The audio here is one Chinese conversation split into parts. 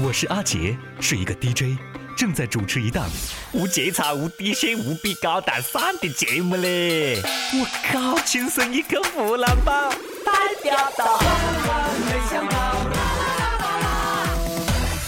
我是阿杰，是一个 DJ，正在主持一档无节操、无底线、无比高大上的节目嘞！我靠，亲生一个湖南宝，代表到。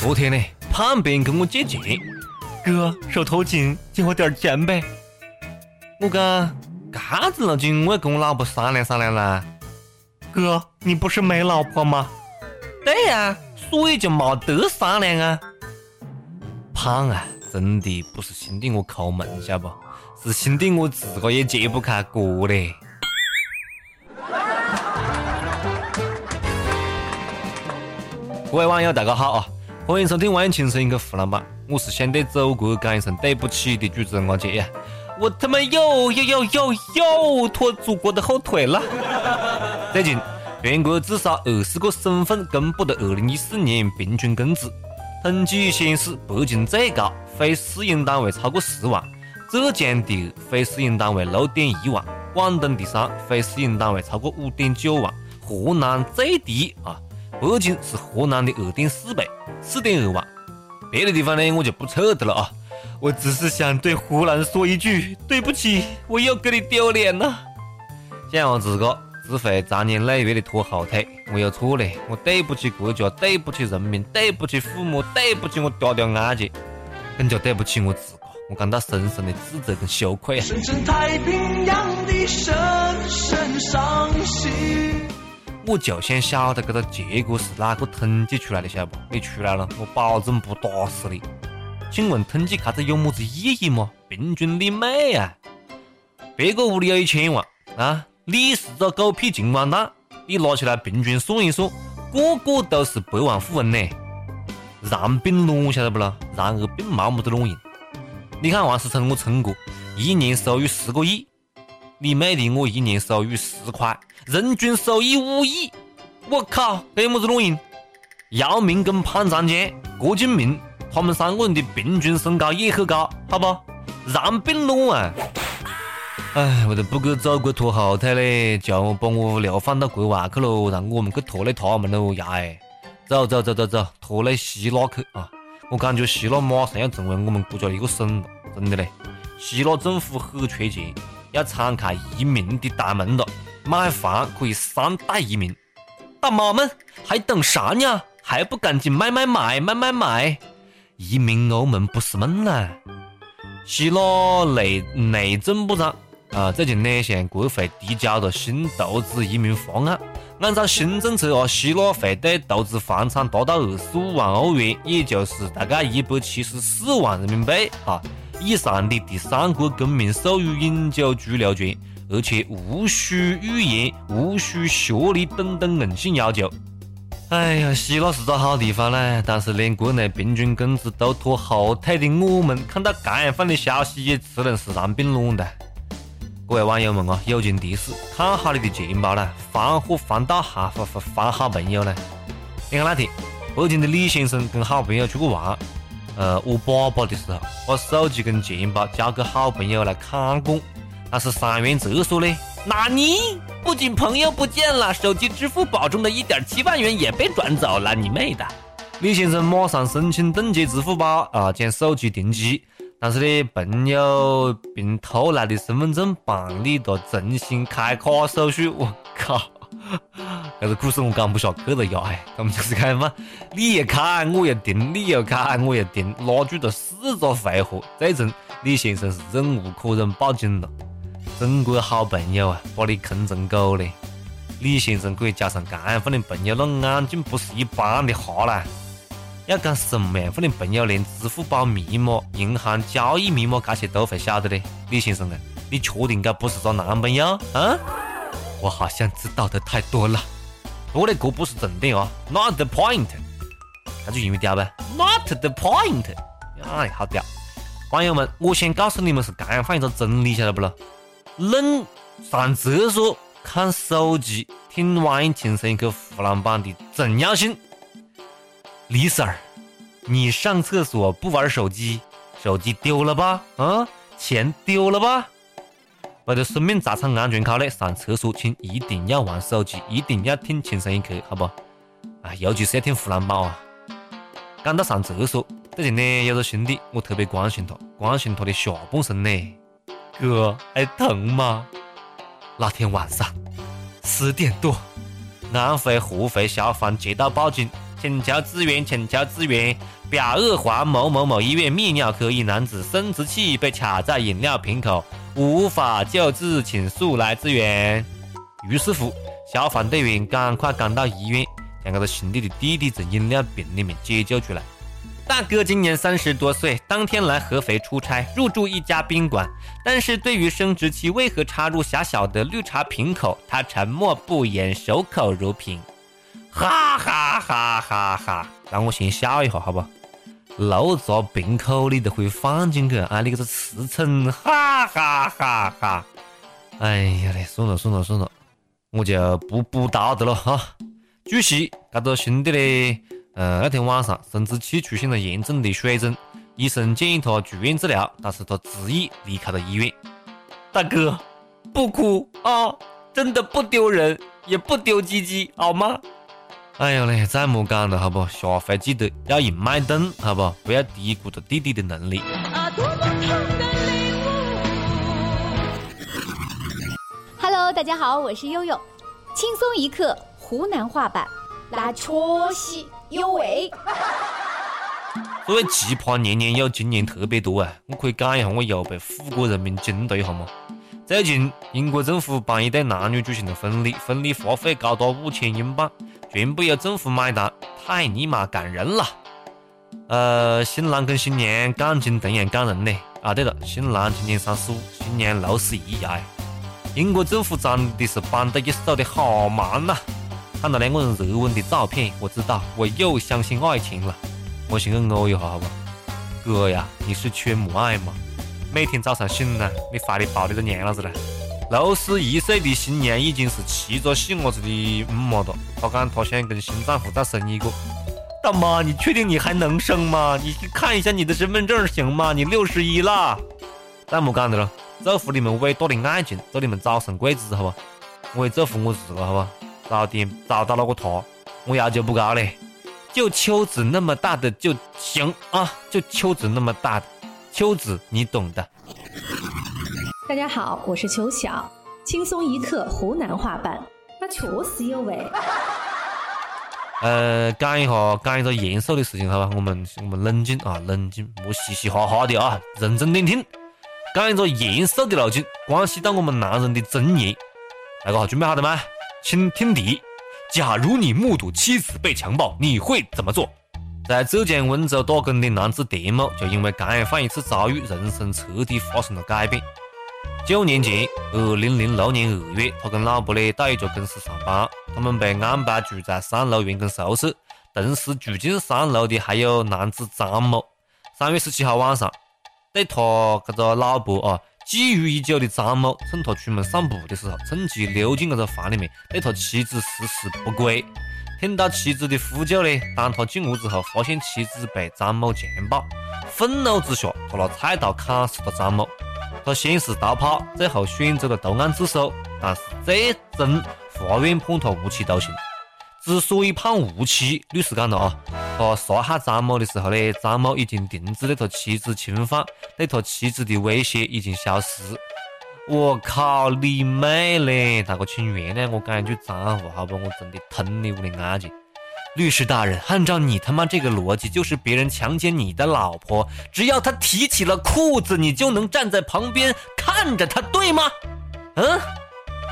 昨天呢，旁边跟我借钱，哥手头紧，借我点钱呗。我讲，干子了紧，我要跟我老婆商量商量啦。哥，你不是没老婆吗？对呀。所以就没得商量啊！胖啊，真的不是兄弟我抠门，晓不？是兄弟我自个也揭不开锅嘞。各位网友，大家好啊！欢迎收听《万影情深一个湖南版》，我是想对祖国讲一声对不起的主持人阿杰呀！我他妈又又又又又拖祖国的后腿了！最近。全国至少二十个省份公布的二零一四年平均工资统计显示，北京最高非私营单位超过十万，浙江第二非私营单位六点一万，广东第三非私营单位超过五点九万，河南最低啊，北京是河南的二点四倍，四点二万。别的地方呢，我就不扯的了啊，我只是想对湖南说一句对不起，我又给你丢脸了，想我自个。自会长年累月的拖后腿，我有错嘞，我对不起国家，对不起人民，对不起父母，对不起我爹爹阿姐，更加对不起我自个，我感到深深的自责跟羞愧啊！深深太平洋的深深伤心。我就想晓得这个结果是哪个统计出来的，晓得不？你出来了，我保证不打死你。请问统计卡子有么子意义吗？平均你妹啊！别个屋里有一千万啊！你是个狗屁金光蛋！你拿起来平均算一算，个个都是百万富翁呢。然并卵晓得不咯？然而并没么子卵用。你看王思聪我聪哥一年收入十个亿，你妹的我一年收入十块，人均收益五亿。我靠，这有么子卵用？姚明跟潘长江、郭敬明他们三个人的平均身高也很高，好不？然并卵啊！哎，为了不给祖国拖后腿嘞，就把我流放到国外去喽，让我们去拖累他们喽呀！哎，走走走走走，拖累希腊去啊！我感觉希腊马上要成为我们国家的一个省了，真的嘞！希腊政府很缺钱，要敞开移民的大门了，买房可以三代移民。大妈们还等啥呢？还不赶紧买买买买买买！移民欧盟不是梦呐！希腊内内政部长。啊，最近呢，向国会提交了新投资移民方案。按照新政策啊，希腊会对投资房产达到二十五万欧元，也就是大概一百七十四万人民币哈以上的第三国公民授予永久居留权，而且无需语言、无需学历等等硬性要求。哎呀，希腊是个好地方嘞，但是连国内平均工资都拖后腿的我们，看到这样放的消息也只能是然并卵的。各位网友们啊，友情提示：看好你的钱包啦，防火防盗还防防防好朋友呢。你看那天，北京的李先生跟好朋友出去玩，呃，我粑粑的时候，把手机跟钱包交给好朋友来看管，但是三元泽说嘞，那你不仅朋友不见了，手机支付宝中的一点七万元也被转走了，你妹的！李先生马上申请冻结支付宝啊，将手机停机。但是呢，朋友凭偷来的身份证办理了重新开卡手续，我靠，这个故事我讲不下去了呀！哎，他们就是开嘛，你也开我也停，你又开我也停，拉住了四个回合，最终李先生是忍无可忍报警了。中国好朋友啊，把你坑成狗嘞！李先生可以加上这样的朋友，那眼睛不是一般的瞎啦！要讲什么样份的朋友，连支付宝密码、银行交易密码这些都会晓得的？李先生啊，你确定这不是个男朋友啊？我好像知道的太多了。不过呢，这不是重点啊，Not the point。那就因为屌呗？Not the point。哎，好屌！网友们，我想告诉你们是这样放一个真理，晓得不咯？冷上厕所看手机，听网易轻声一刻湖南版的重要性。李 Sir，你上厕所不玩手机，手机丢了吧？啊，钱丢了吧？为了生命财产安全考虑，上厕所请一定要玩手机，一定要听轻声一刻，好不？啊，尤其是要听湖南话啊！讲到上厕所，最近呢有个兄弟，我特别关心他，关心他的下半身呢。哥，还疼吗？那天晚上十点多，安徽合肥消防接到报警，请求支援，请求支援！表二环某某某医院泌尿科一男子生殖器被卡在饮料瓶口，无法救治，请速来支援。于是乎，消防队员赶快赶到医院，将这个兄弟的弟弟从饮料瓶里面解救出来。大哥今年三十多岁，当天来合肥出差，入住一家宾馆。但是对于生殖器为何插入狭小的绿茶瓶口，他沉默不言，守口如瓶。哈哈哈哈哈！让我先笑一下，好不？漏砸瓶口你都可以放进去，啊，你这个驰骋，哈哈哈哈！哎呀嘞，算了算了算了，我就不补刀的了哈。据悉，这个兄弟嘞。呃，那天晚上生殖器出现了严重的水肿，医生建议他住院治疗，但是他执意离开了医院。大哥，不哭啊，真的不丢人，也不丢鸡鸡，好吗？哎呀嘞，再莫讲了，好不？下回记得要用麦顿，好不？不要低估了弟弟的能力。Hello，大家好，我是悠悠，轻松一刻湖南话版，那确实。有味。所谓奇葩年年有，今年特别多啊！我可以讲一下我又被富国人民惊到一下吗？最近英国政府帮一对男女举行了婚礼，婚礼花费高达五千英镑，全部由政府买单，太尼玛感人了！呃，新郎跟新娘感情同样感人呢。啊，对了，新郎今年三十五，新娘六十一呀！英国政府长的是帮得一手的好忙呐！看到两个人热吻的照片，我知道我又相信爱情了。我先去欧一下，好吧？哥呀，你是缺母爱吗？每天早上醒来，你怀里抱的个娘老子呢？六十一岁的新娘已经是七个细伢子的姆妈了。她讲她想跟新丈夫再生一个。大妈，你确定你还能生吗？你去看一下你的身份证行吗？你六十一了。再莫讲的了，祝福你们伟大的爱情，祝你们早生贵子，好吧？我也祝福我自个，好吧？早点找到那个他，我要求不高嘞，就秋子那么大的就行啊，就秋子那么大的，秋子你懂的。大家好，我是秋晓，轻松一刻湖南话版，那确实有味。呃，讲一下讲一个严肃的事情，好吧？我们我们冷静啊，冷静，莫嘻嘻哈哈的啊，认真点听。讲一个严肃的路径，关系到我们男人的尊严。大家好，准备好了吗？请听题：假如你目睹妻子被强暴，你会怎么做？在浙江温州打工的男子田某，就因为这样一次遭遇，人生彻底发生了改变。九年前，二零零六年二月，他跟老婆呢到一家公司上班，他们被安排住在三楼员工宿舍，同时住进三楼的还有男子张某。三月十七号晚上，对他这个老婆啊。觊觎已久的张某，趁他出门散步的时候，趁机溜进这个房里面，对他妻子实施不轨。听到妻子的呼救呢，当他进屋之后，发现妻子被张某强暴，愤怒之下，他拿菜刀砍死了张某。他先是逃跑，最后选择了投案自首，但是最终法院判他无期徒刑。之所以判无期，律师讲了啊，他杀害张某的时候呢，张某已经停止对他妻子侵犯，对他妻子的威胁已经消失。我靠，你妹嘞！大哥，请原谅我讲一句脏话，好不？我真的疼你屋的眼睛。律师大人，按照你他妈这个逻辑，就是别人强奸你的老婆，只要他提起了裤子，你就能站在旁边看着他，对吗？嗯？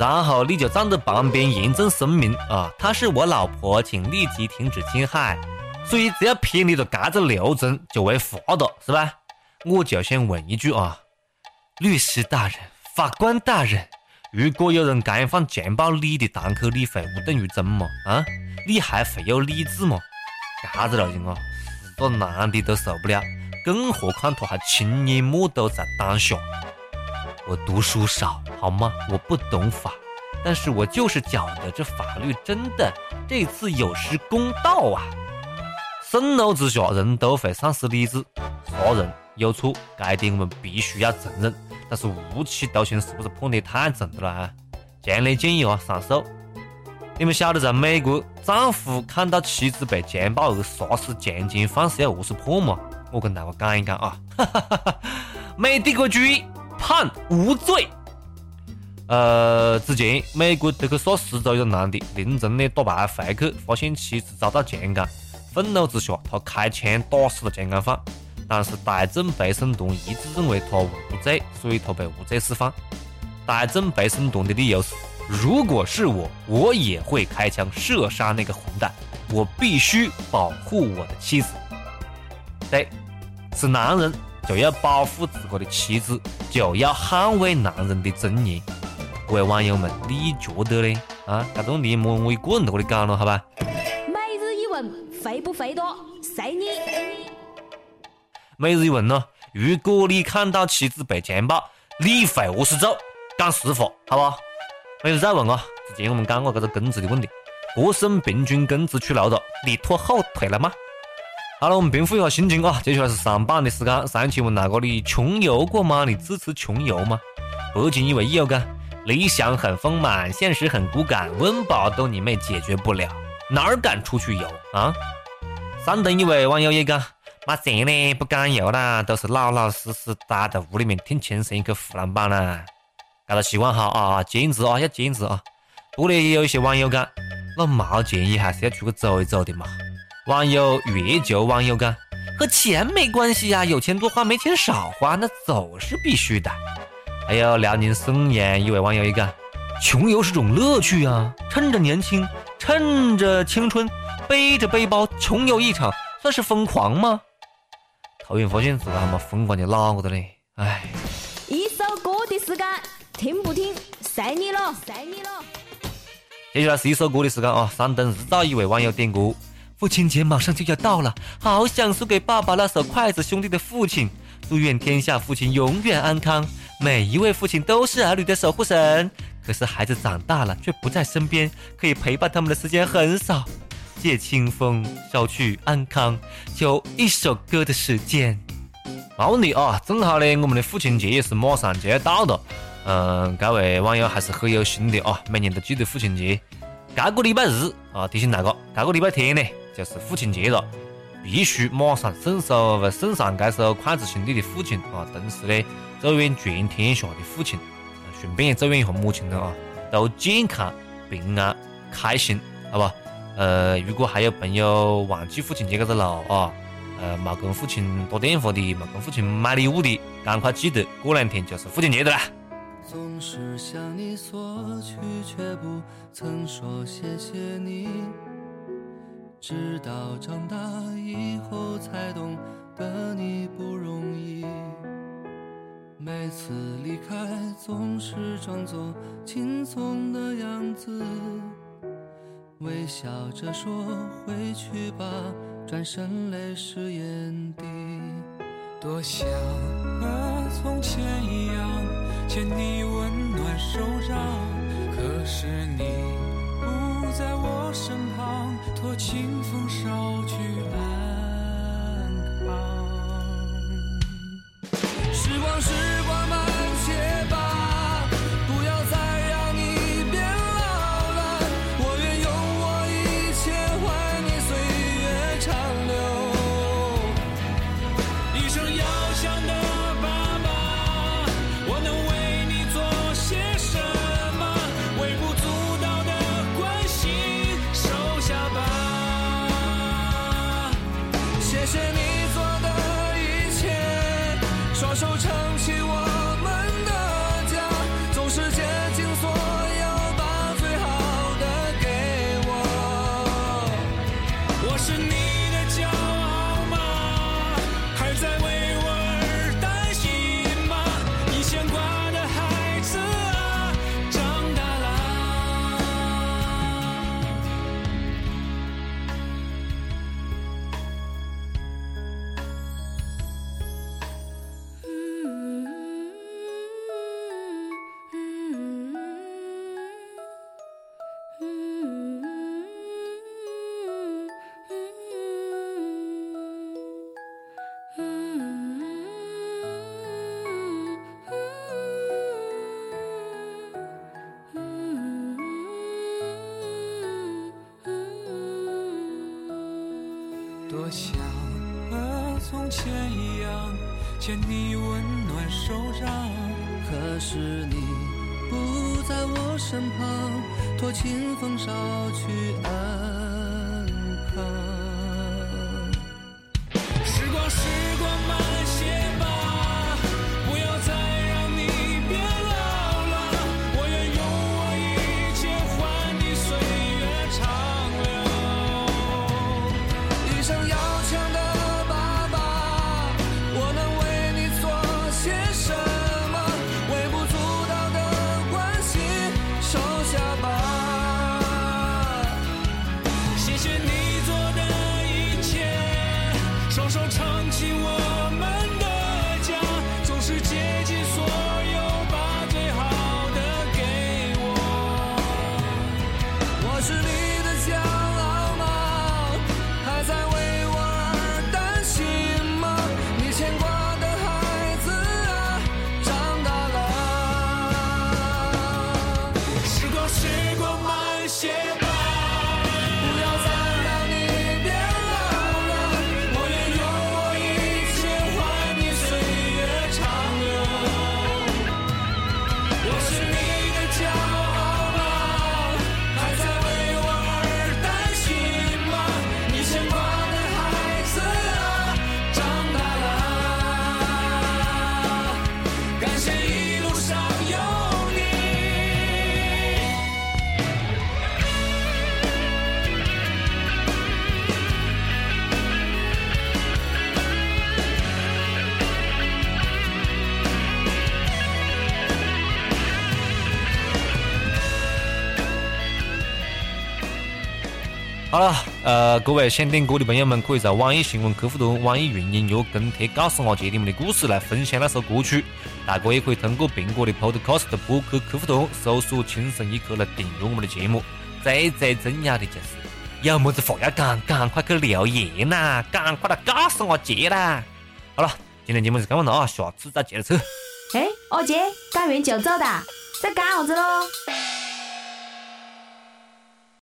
然后你就站在旁边严正声明啊，她是我老婆，请立即停止侵害。所以只要偏离了这个流程，就会罚的，是吧？我就想问一句啊，律师大人、法官大人，如果有人敢放强暴你的堂口，你会无动于衷吗？啊，你还会有理智吗？啥子路径啊，是个男的都受不了，更何况他还亲眼目睹在当下。我读书少，好吗？我不懂法，但是我就是觉得这法律真的这次有失公道啊！盛怒之下，人都会丧失理智，杀人有错，该点我们必须要承认。但是无期徒刑是不是判得太重了啊？强烈建议啊，上诉。你们晓得在美国，丈夫看到妻子被强暴而杀死，强奸犯是要何是判吗？我跟大家讲一讲啊，没得个举，判无罪。呃，之前美国德克萨斯州一个男的凌晨呢打牌回去，发现妻子遭到强奸，愤怒之下，他开枪打死了强奸犯。但是大众陪审团一致认为他无罪，所以他被无罪释放。大众陪审团的理由是：如果是我，我也会开枪射杀那个混蛋。我必须保护我的妻子。对，是男人就要保护自个的妻子，就要捍卫男人的尊严。各位网友们，你觉得呢？啊，这种你莫我一个人在这里讲了，好吧？每日一问，肥不肥多？随你。每日一问呢，如果你看到妻子被强暴，你会何是做？讲实话，好不？每日再问啊，之前我们讲过这个工资的问题，各省平均工资出炉了，你拖后腿了吗？好了，我们平复一下心情啊，接下来是上榜的时间。上期问那个你穷游过吗？你支持穷游吗？北京一位友讲，理想很丰满，现实很骨感，温饱都你妹解决不了，哪儿敢出去游啊？山东一位网友也讲。没钱呢，不敢要啦，都是老老实实待在屋里面听轻松一刻湖南版啦。这个习惯好啊，坚持啊，要坚持啊。不过呢，也有一些网友讲，那没钱也还是要出去走一走的嘛。网友月球网友讲，和钱没关系呀，有钱多花，没钱少花，那走是必须的。还有辽宁沈阳一位网友也讲，穷游是种乐趣啊，趁着年轻，趁着青春，背着背包穷游一场，算是疯狂吗？突然发现自个还没疯狂的哪个的嘞？哎！一首歌的时间，听不听随你了，随你了。接下来是一首歌的时间啊！山东日照一位网友点歌：父亲节马上就要到了，好想送给爸爸那首筷子兄弟的父亲，祝愿天下父亲永远安康。每一位父亲都是儿女的守护神，可是孩子长大了却不在身边，可以陪伴他们的时间很少。借清风，捎去安康，就一首歌的时间，没问题啊！正好呢，我们的父亲节也是马上就要到了。嗯，这位网友还是很有心的啊，每年都记得父亲节。这个礼拜日啊，提醒大家，这个礼拜天呢就是父亲节了，必须马上送首送上这首筷子兄弟的父亲啊，同时呢，祝愿全天下的父亲，顺便也祝愿一下母亲了啊，都健康、平安、开心，好吧？呃，如果还有朋友忘记父亲节这个路啊，呃，没跟父亲打电话的，没跟父亲买礼物的，赶快记得，过两天就是父亲节的啦。总是向你索取，却不曾说谢谢你，直到长大以后才懂得你不容易。每次离开，总是装作轻松的样子。微笑着说回去吧，转身泪湿眼底。多想和从前一样，牵你温暖手掌。可是你不在我身旁，托清风捎去安是你不在我身旁，托清风捎去安康。时光，时好了，呃，各位想点歌的朋友们，可以在网易新闻客户端、网易云音乐跟帖告诉阿杰你们的故事，来分享那首歌曲。大哥也可以通过苹果的 Podcast 播客客户端搜索“轻松一刻”来订阅我们的节目。最最重要的就是，有么子话要讲，赶快去留言呐，赶快来告诉阿杰啦！好了，今天节目就讲完了啊，下次再接着扯。哎，阿杰，讲完就走的，在干啥子喽？